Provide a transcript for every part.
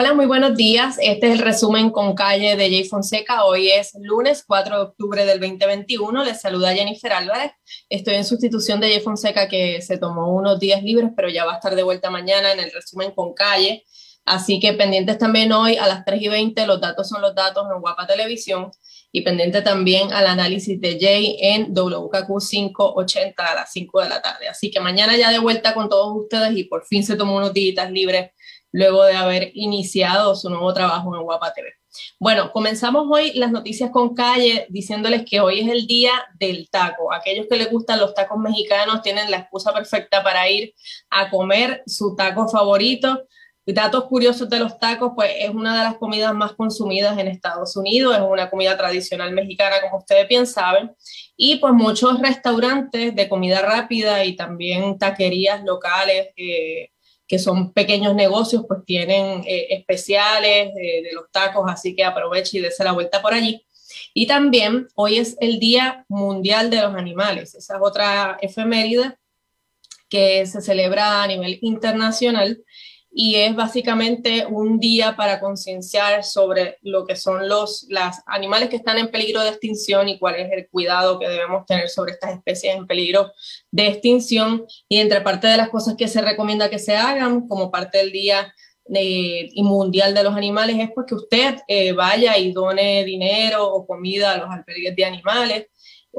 Hola, muy buenos días. Este es el resumen con calle de Jay Fonseca. Hoy es lunes 4 de octubre del 2021. Les saluda Jennifer Álvarez. Estoy en sustitución de Jay Fonseca que se tomó unos días libres, pero ya va a estar de vuelta mañana en el resumen con calle. Así que pendientes también hoy a las 3 y 20, los datos son los datos en Guapa Televisión y pendiente también al análisis de Jay en WKQ 580 a las 5 de la tarde. Así que mañana ya de vuelta con todos ustedes y por fin se tomó unos días libres luego de haber iniciado su nuevo trabajo en Guapa TV. Bueno, comenzamos hoy las noticias con calle diciéndoles que hoy es el día del taco. Aquellos que les gustan los tacos mexicanos tienen la excusa perfecta para ir a comer su taco favorito. Datos curiosos de los tacos, pues es una de las comidas más consumidas en Estados Unidos, es una comida tradicional mexicana, como ustedes bien saben, y pues muchos restaurantes de comida rápida y también taquerías locales eh, que son pequeños negocios, pues tienen eh, especiales de los tacos, así que aproveche y dése la vuelta por allí. Y también hoy es el Día Mundial de los Animales, esa es otra efeméride que se celebra a nivel internacional y es básicamente un día para concienciar sobre lo que son los animales que están en peligro de extinción y cuál es el cuidado que debemos tener sobre estas especies en peligro de extinción. Y entre parte de las cosas que se recomienda que se hagan como parte del Día eh, Mundial de los Animales es pues que usted eh, vaya y done dinero o comida a los albergues de animales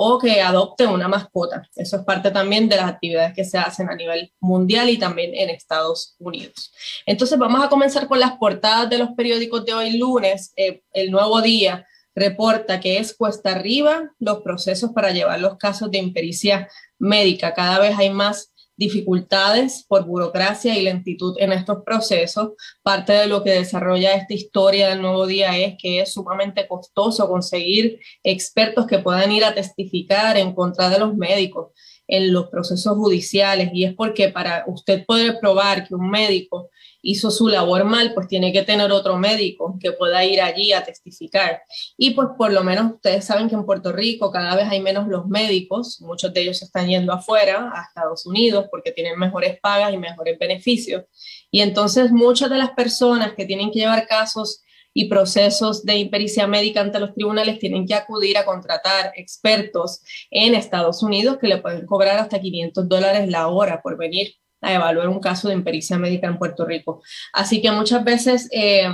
o que adopte una mascota. Eso es parte también de las actividades que se hacen a nivel mundial y también en Estados Unidos. Entonces vamos a comenzar con las portadas de los periódicos de hoy lunes. Eh, el nuevo día reporta que es cuesta arriba los procesos para llevar los casos de impericia médica. Cada vez hay más dificultades por burocracia y lentitud en estos procesos. Parte de lo que desarrolla esta historia del nuevo día es que es sumamente costoso conseguir expertos que puedan ir a testificar en contra de los médicos en los procesos judiciales y es porque para usted poder probar que un médico hizo su labor mal, pues tiene que tener otro médico que pueda ir allí a testificar. Y pues por lo menos ustedes saben que en Puerto Rico cada vez hay menos los médicos, muchos de ellos están yendo afuera, a Estados Unidos, porque tienen mejores pagas y mejores beneficios. Y entonces muchas de las personas que tienen que llevar casos y procesos de impericia médica ante los tribunales tienen que acudir a contratar expertos en Estados Unidos que le pueden cobrar hasta 500 dólares la hora por venir a evaluar un caso de impericia médica en Puerto Rico. Así que muchas veces eh,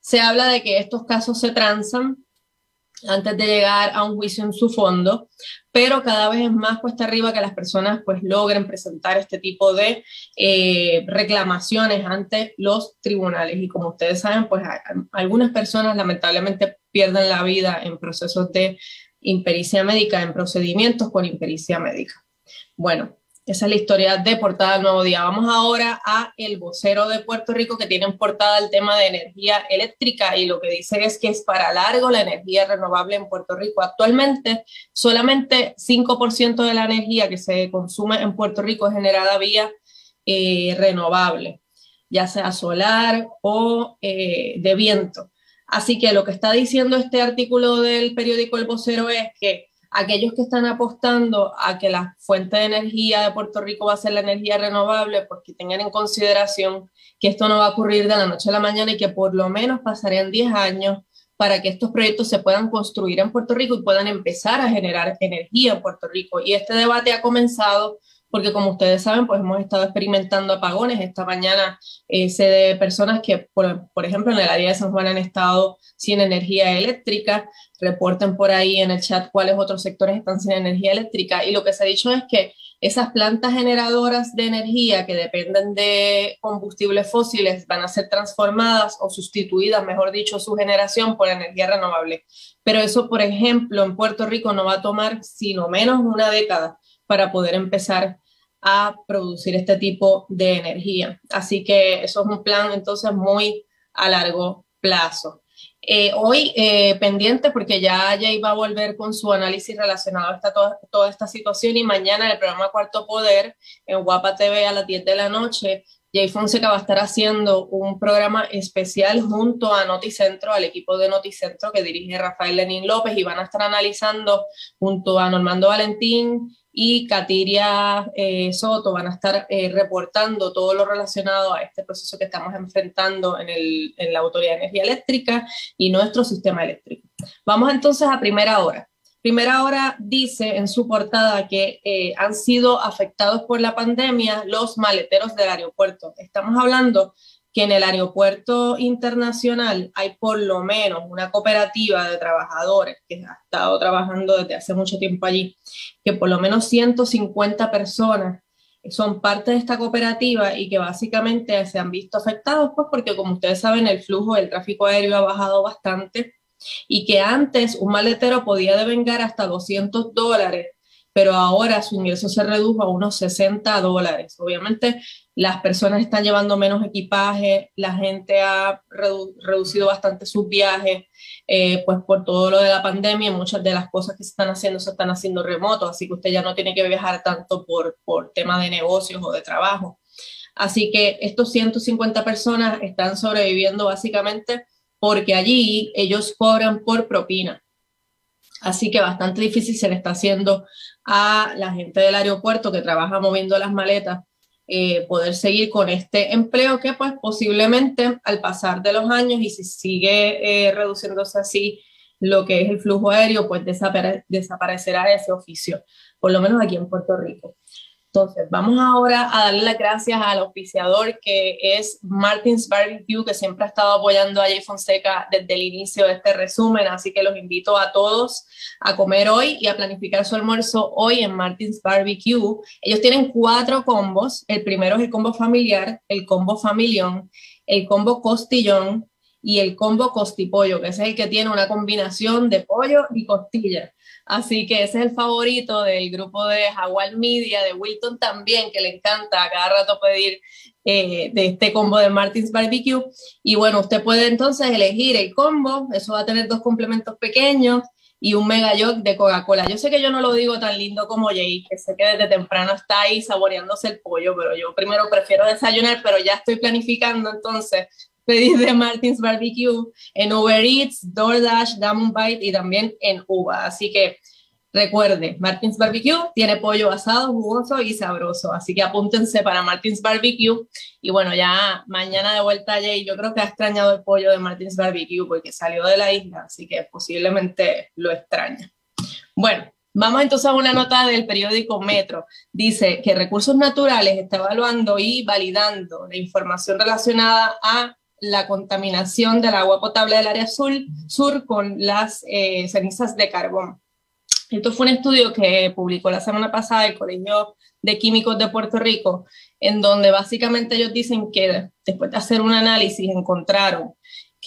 se habla de que estos casos se transan antes de llegar a un juicio en su fondo, pero cada vez es más cuesta arriba que las personas pues logren presentar este tipo de eh, reclamaciones ante los tribunales. Y como ustedes saben, pues algunas personas lamentablemente pierden la vida en procesos de impericia médica, en procedimientos con impericia médica. Bueno, esa es la historia de portada del nuevo día. Vamos ahora a el vocero de Puerto Rico que tiene en portada el tema de energía eléctrica y lo que dice es que es para largo la energía renovable en Puerto Rico. Actualmente solamente 5% de la energía que se consume en Puerto Rico es generada vía eh, renovable, ya sea solar o eh, de viento. Así que lo que está diciendo este artículo del periódico El Vocero es que aquellos que están apostando a que la fuente de energía de Puerto Rico va a ser la energía renovable, porque tengan en consideración que esto no va a ocurrir de la noche a la mañana y que por lo menos pasarían 10 años para que estos proyectos se puedan construir en Puerto Rico y puedan empezar a generar energía en Puerto Rico. Y este debate ha comenzado porque como ustedes saben, pues hemos estado experimentando apagones. Esta mañana eh, sé de personas que, por, por, ejemplo, en el área de San Juan han estado sin energía eléctrica. Reporten por ahí en el chat cuáles otros sectores están sin energía eléctrica. Y lo que se ha dicho es que esas plantas generadoras de energía que dependen de combustibles fósiles van a ser transformadas o sustituidas, mejor dicho, su generación por energía renovable. Pero eso, por ejemplo, en Puerto Rico no va a tomar sino menos una década para poder empezar a producir este tipo de energía. Así que eso es un plan entonces muy a largo plazo. Eh, hoy eh, pendiente porque ya Jay va a volver con su análisis relacionado a esta, toda, toda, esta situación y mañana en el programa Cuarto Poder en Guapa TV a las 10 de la noche Jay Fonseca va a estar haciendo un programa especial junto a Noticentro, al equipo de Noticentro que dirige Rafael Lenín López y van a estar analizando junto a Normando Valentín y Katiria eh, Soto van a estar eh, reportando todo lo relacionado a este proceso que estamos enfrentando en, en la Autoridad de Energía Eléctrica y nuestro sistema eléctrico. Vamos entonces a primera hora. Primera Hora dice en su portada que eh, han sido afectados por la pandemia los maleteros del aeropuerto. Estamos hablando que en el aeropuerto internacional hay por lo menos una cooperativa de trabajadores que ha estado trabajando desde hace mucho tiempo allí, que por lo menos 150 personas son parte de esta cooperativa y que básicamente se han visto afectados, pues porque como ustedes saben el flujo del tráfico aéreo ha bajado bastante y que antes un maletero podía devengar hasta 200 dólares, pero ahora su ingreso se redujo a unos 60 dólares. Obviamente las personas están llevando menos equipaje, la gente ha reducido bastante sus viajes, eh, pues por todo lo de la pandemia, muchas de las cosas que se están haciendo se están haciendo remoto, así que usted ya no tiene que viajar tanto por, por tema de negocios o de trabajo. Así que estos 150 personas están sobreviviendo básicamente porque allí ellos cobran por propina. Así que bastante difícil se le está haciendo a la gente del aeropuerto que trabaja moviendo las maletas eh, poder seguir con este empleo que pues posiblemente al pasar de los años y si sigue eh, reduciéndose así lo que es el flujo aéreo, pues desaparecerá ese oficio, por lo menos aquí en Puerto Rico. Entonces, vamos ahora a darle las gracias al auspiciador que es Martins Barbecue, que siempre ha estado apoyando a Jay Fonseca desde el inicio de este resumen, así que los invito a todos a comer hoy y a planificar su almuerzo hoy en Martins Barbecue. Ellos tienen cuatro combos, el primero es el combo familiar, el combo familión, el combo costillón y el combo costipollo, que es el que tiene una combinación de pollo y costilla. Así que ese es el favorito del grupo de Jaguar Media, de Wilton también, que le encanta a cada rato pedir eh, de este combo de Martins Barbecue. Y bueno, usted puede entonces elegir el combo, eso va a tener dos complementos pequeños y un mega yog de Coca-Cola. Yo sé que yo no lo digo tan lindo como Jay, que sé que desde temprano está ahí saboreándose el pollo, pero yo primero prefiero desayunar, pero ya estoy planificando entonces pedir de Martins Barbecue en Uber Eats, DoorDash, Diamond Bite y también en Uva. Así que recuerde, Martins Barbecue tiene pollo asado, jugoso y sabroso. Así que apúntense para Martins Barbecue. Y bueno, ya mañana de vuelta Jay, yo creo que ha extrañado el pollo de Martins Barbecue porque salió de la isla, así que posiblemente lo extraña. Bueno, Vamos entonces a una nota del periódico Metro. Dice que Recursos Naturales está evaluando y validando la información relacionada a la contaminación del agua potable del área sur, sur con las eh, cenizas de carbón. Esto fue un estudio que publicó la semana pasada el Colegio de Químicos de Puerto Rico, en donde básicamente ellos dicen que después de hacer un análisis encontraron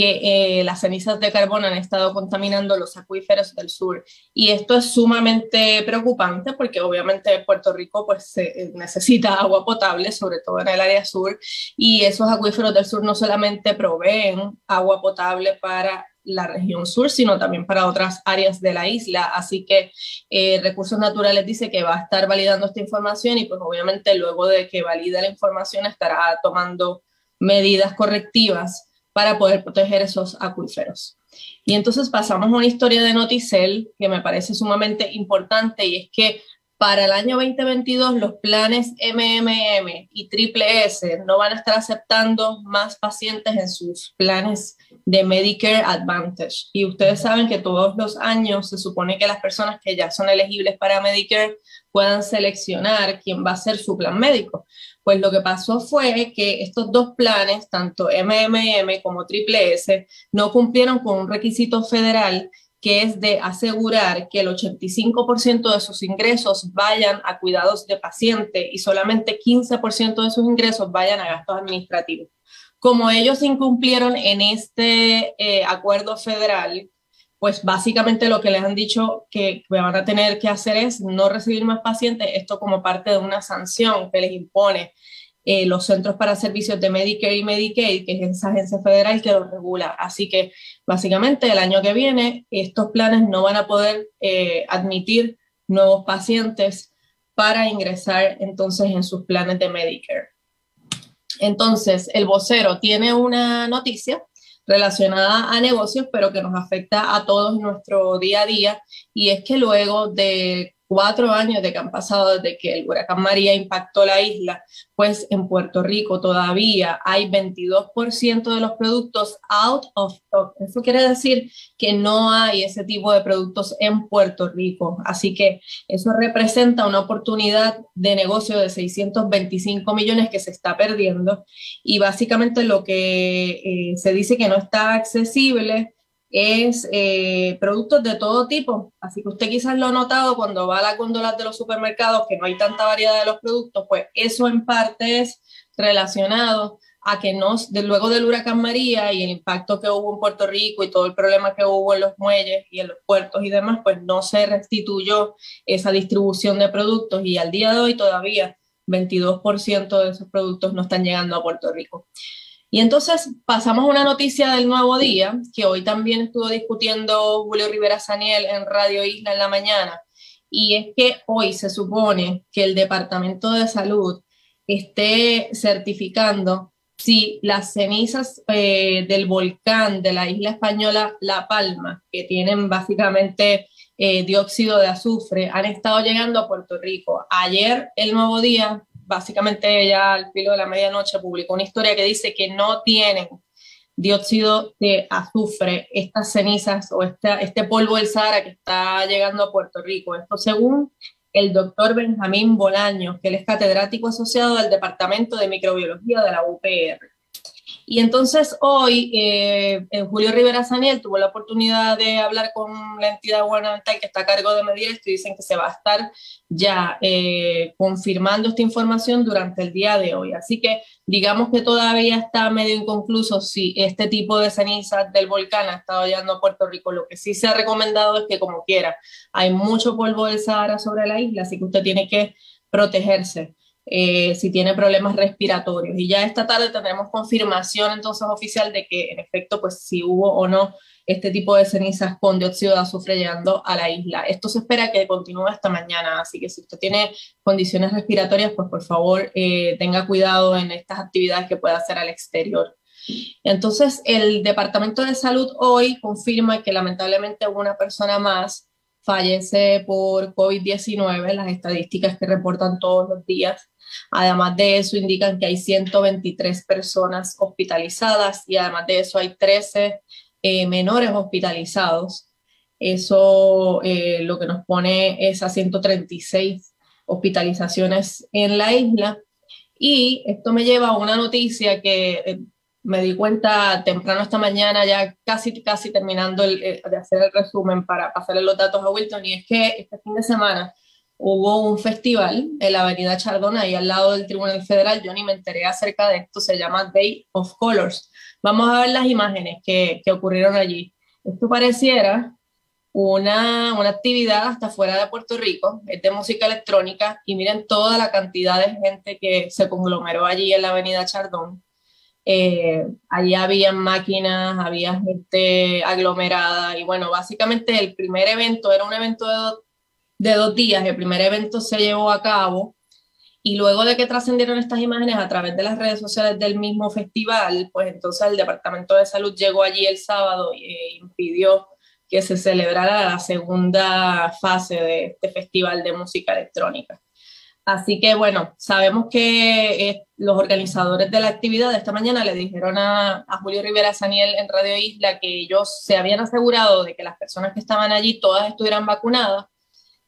que eh, las cenizas de carbón han estado contaminando los acuíferos del sur. Y esto es sumamente preocupante porque obviamente Puerto Rico pues, eh, necesita agua potable, sobre todo en el área sur, y esos acuíferos del sur no solamente proveen agua potable para la región sur, sino también para otras áreas de la isla. Así que eh, Recursos Naturales dice que va a estar validando esta información y pues obviamente luego de que valide la información estará tomando medidas correctivas para poder proteger esos acuíferos. Y entonces pasamos a una historia de Noticel que me parece sumamente importante y es que para el año 2022 los planes MMM y Triple S no van a estar aceptando más pacientes en sus planes de Medicare Advantage. Y ustedes saben que todos los años se supone que las personas que ya son elegibles para Medicare puedan seleccionar quién va a ser su plan médico. Pues lo que pasó fue que estos dos planes, tanto MMM como Triple S, no cumplieron con un requisito federal que es de asegurar que el 85% de sus ingresos vayan a cuidados de paciente y solamente 15% de sus ingresos vayan a gastos administrativos. Como ellos incumplieron en este eh, acuerdo federal, pues básicamente lo que les han dicho que van a tener que hacer es no recibir más pacientes, esto como parte de una sanción que les impone eh, los Centros para Servicios de Medicare y Medicaid, que es esa agencia federal que lo regula. Así que básicamente el año que viene estos planes no van a poder eh, admitir nuevos pacientes para ingresar entonces en sus planes de Medicare. Entonces, el vocero tiene una noticia relacionada a negocios, pero que nos afecta a todos nuestro día a día, y es que luego de cuatro años de que han pasado desde que el huracán María impactó la isla, pues en Puerto Rico todavía hay 22% de los productos out of stock. Eso quiere decir que no hay ese tipo de productos en Puerto Rico. Así que eso representa una oportunidad de negocio de 625 millones que se está perdiendo. Y básicamente lo que eh, se dice que no está accesible es eh, productos de todo tipo. Así que usted quizás lo ha notado cuando va a la góndola de los supermercados, que no hay tanta variedad de los productos, pues eso en parte es relacionado a que no, de, luego del huracán María y el impacto que hubo en Puerto Rico y todo el problema que hubo en los muelles y en los puertos y demás, pues no se restituyó esa distribución de productos y al día de hoy todavía 22% de esos productos no están llegando a Puerto Rico. Y entonces pasamos a una noticia del nuevo día, que hoy también estuvo discutiendo Julio Rivera Saniel en Radio Isla en la mañana, y es que hoy se supone que el Departamento de Salud esté certificando si las cenizas eh, del volcán de la isla española La Palma, que tienen básicamente eh, dióxido de azufre, han estado llegando a Puerto Rico. Ayer, el nuevo día, básicamente ya al filo de la medianoche publicó una historia que dice que no tienen dióxido de azufre estas cenizas o este polvo del Sahara que está llegando a Puerto Rico. Esto según el doctor Benjamín Bolaños, que él es catedrático asociado del Departamento de Microbiología de la UPR. Y entonces hoy eh, Julio Rivera Saniel tuvo la oportunidad de hablar con la entidad gubernamental que está a cargo de medir esto y dicen que se va a estar ya eh, confirmando esta información durante el día de hoy. Así que digamos que todavía está medio inconcluso si este tipo de cenizas del volcán ha estado llegando a Puerto Rico. Lo que sí se ha recomendado es que como quiera, hay mucho polvo del Sahara sobre la isla, así que usted tiene que protegerse. Eh, si tiene problemas respiratorios. Y ya esta tarde tendremos confirmación entonces oficial de que en efecto, pues si hubo o no este tipo de cenizas con dióxido de azufre llegando a la isla. Esto se espera que continúe hasta mañana, así que si usted tiene condiciones respiratorias, pues por favor eh, tenga cuidado en estas actividades que pueda hacer al exterior. Entonces, el Departamento de Salud hoy confirma que lamentablemente una persona más fallece por COVID-19, las estadísticas que reportan todos los días Además de eso, indican que hay 123 personas hospitalizadas y además de eso hay 13 eh, menores hospitalizados. Eso eh, lo que nos pone es a 136 hospitalizaciones en la isla. Y esto me lleva a una noticia que eh, me di cuenta temprano esta mañana, ya casi, casi terminando de hacer el resumen para pasarle los datos a Wilton, y es que este fin de semana hubo un festival en la avenida Chardón, ahí al lado del Tribunal Federal, yo ni me enteré acerca de esto, se llama Day of Colors. Vamos a ver las imágenes que, que ocurrieron allí. Esto pareciera una, una, actividad hasta fuera de Puerto Rico, es de música electrónica, y miren toda la cantidad de gente que se conglomeró allí en la avenida Chardón. Eh, allí había máquinas, había gente aglomerada, y bueno, básicamente el primer evento era un evento de de dos días. El primer evento se llevó a cabo y luego de que trascendieron estas imágenes a través de las redes sociales del mismo festival, pues entonces el Departamento de Salud llegó allí el sábado e impidió que se celebrara la segunda fase de este festival de música electrónica. Así que bueno, sabemos que eh, los organizadores de la actividad de esta mañana le dijeron a, Julio Rivera Saniel en Radio Isla que ellos se habían asegurado de que las personas que estaban allí todas estuvieran vacunadas.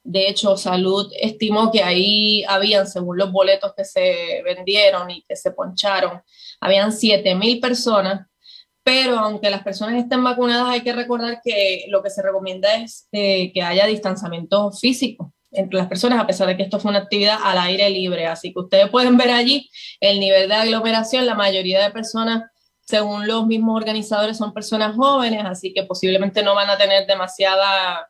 De hecho, Salud estimó que ahí habían, según los boletos que se vendieron y que se poncharon, habían 7.000 personas, pero aunque las personas estén vacunadas, hay que recordar que lo que se recomienda es eh, que haya distanciamiento físico entre las personas, a pesar de que esto fue una actividad al aire libre. Así que ustedes pueden ver allí el nivel de aglomeración, la mayoría de personas según los mismos organizadores, son personas jóvenes, así que posiblemente no van a tener demasiada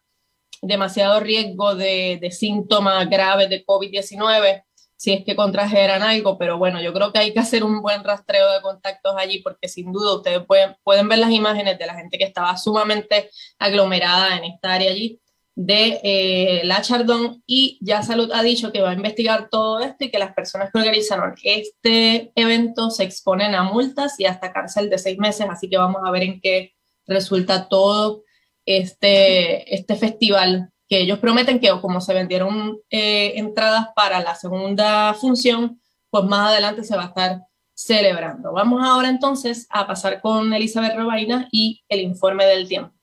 demasiado riesgo de, síntomas graves de COVID-19 si es que contrajeran algo, pero bueno, yo creo que hay que hacer un buen rastreo de contactos allí porque sin duda ustedes pueden, pueden ver las imágenes de la gente que estaba sumamente aglomerada en esta área allí de eh, la Chardón y ya Salud ha dicho que va a investigar todo esto y que las personas que organizaron este evento se exponen a multas y hasta cárcel de seis meses, así que vamos a ver en qué resulta todo este, este festival que ellos prometen que como se vendieron eh, entradas para la segunda función, pues más adelante se va a estar celebrando. Vamos ahora entonces a pasar con Elizabeth Robaina y el informe del tiempo.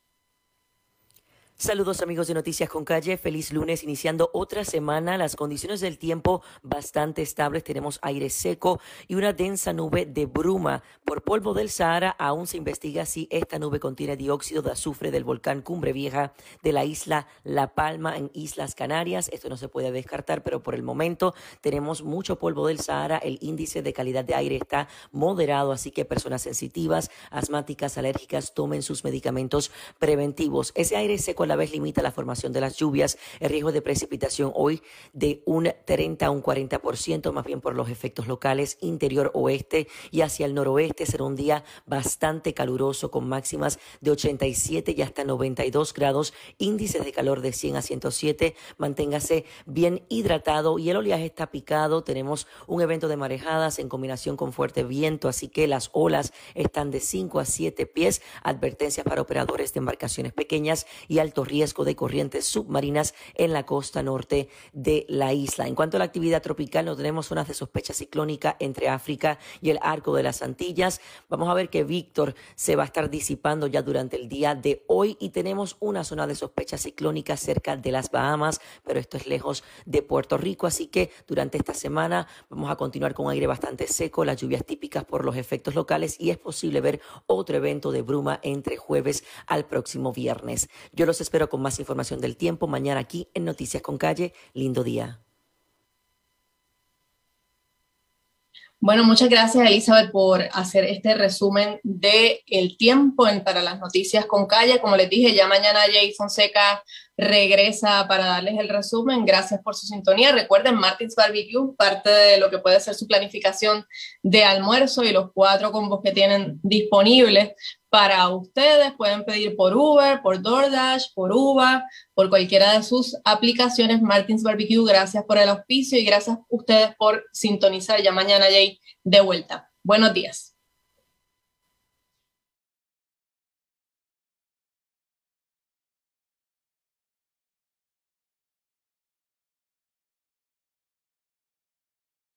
Saludos amigos de Noticias con Calle, feliz lunes iniciando otra semana, las condiciones del tiempo bastante estables, tenemos aire seco y una densa nube de bruma. Por polvo del Sahara aún se investiga si esta nube contiene dióxido de azufre del volcán Cumbre Vieja de la isla La Palma en Islas Canarias, esto no se puede descartar, pero por el momento tenemos mucho polvo del Sahara, el índice de calidad de aire está moderado, así que personas sensitivas, asmáticas, alérgicas tomen sus medicamentos preventivos. Ese aire seco la vez limita la formación de las lluvias. El riesgo de precipitación hoy de un 30 a un 40%, más bien por los efectos locales interior oeste y hacia el noroeste. Será un día bastante caluroso con máximas de 87 y hasta 92 grados, índices de calor de 100 a 107. Manténgase bien hidratado y el oleaje está picado. Tenemos un evento de marejadas en combinación con fuerte viento, así que las olas están de 5 a 7 pies. Advertencias para operadores de embarcaciones pequeñas y alto riesgo de corrientes submarinas en la costa norte de la isla. En cuanto a la actividad tropical, no tenemos zonas de sospecha ciclónica entre África y el arco de las Antillas. Vamos a ver que Víctor se va a estar disipando ya durante el día de hoy y tenemos una zona de sospecha ciclónica cerca de las Bahamas, pero esto es lejos de Puerto Rico, así que durante esta semana vamos a continuar con aire bastante seco, las lluvias típicas por los efectos locales y es posible ver otro evento de bruma entre jueves al próximo viernes. Yo los espero con más información del tiempo mañana aquí en Noticias con Calle. Lindo día. Bueno, muchas gracias Elizabeth por hacer este resumen de el tiempo en, para las noticias con calle. Como les dije, ya mañana Jay Fonseca regresa para darles el resumen. Gracias por su sintonía. Recuerden, Martins Barbecue, parte de lo que puede ser su planificación de almuerzo y los cuatro combos que tienen disponibles para ustedes. Pueden pedir por Uber, por DoorDash, por Uva, por cualquiera de sus aplicaciones. Martins Barbecue, gracias por el auspicio y gracias a ustedes por sintonizar. Ya mañana, Jay, de vuelta. Buenos días.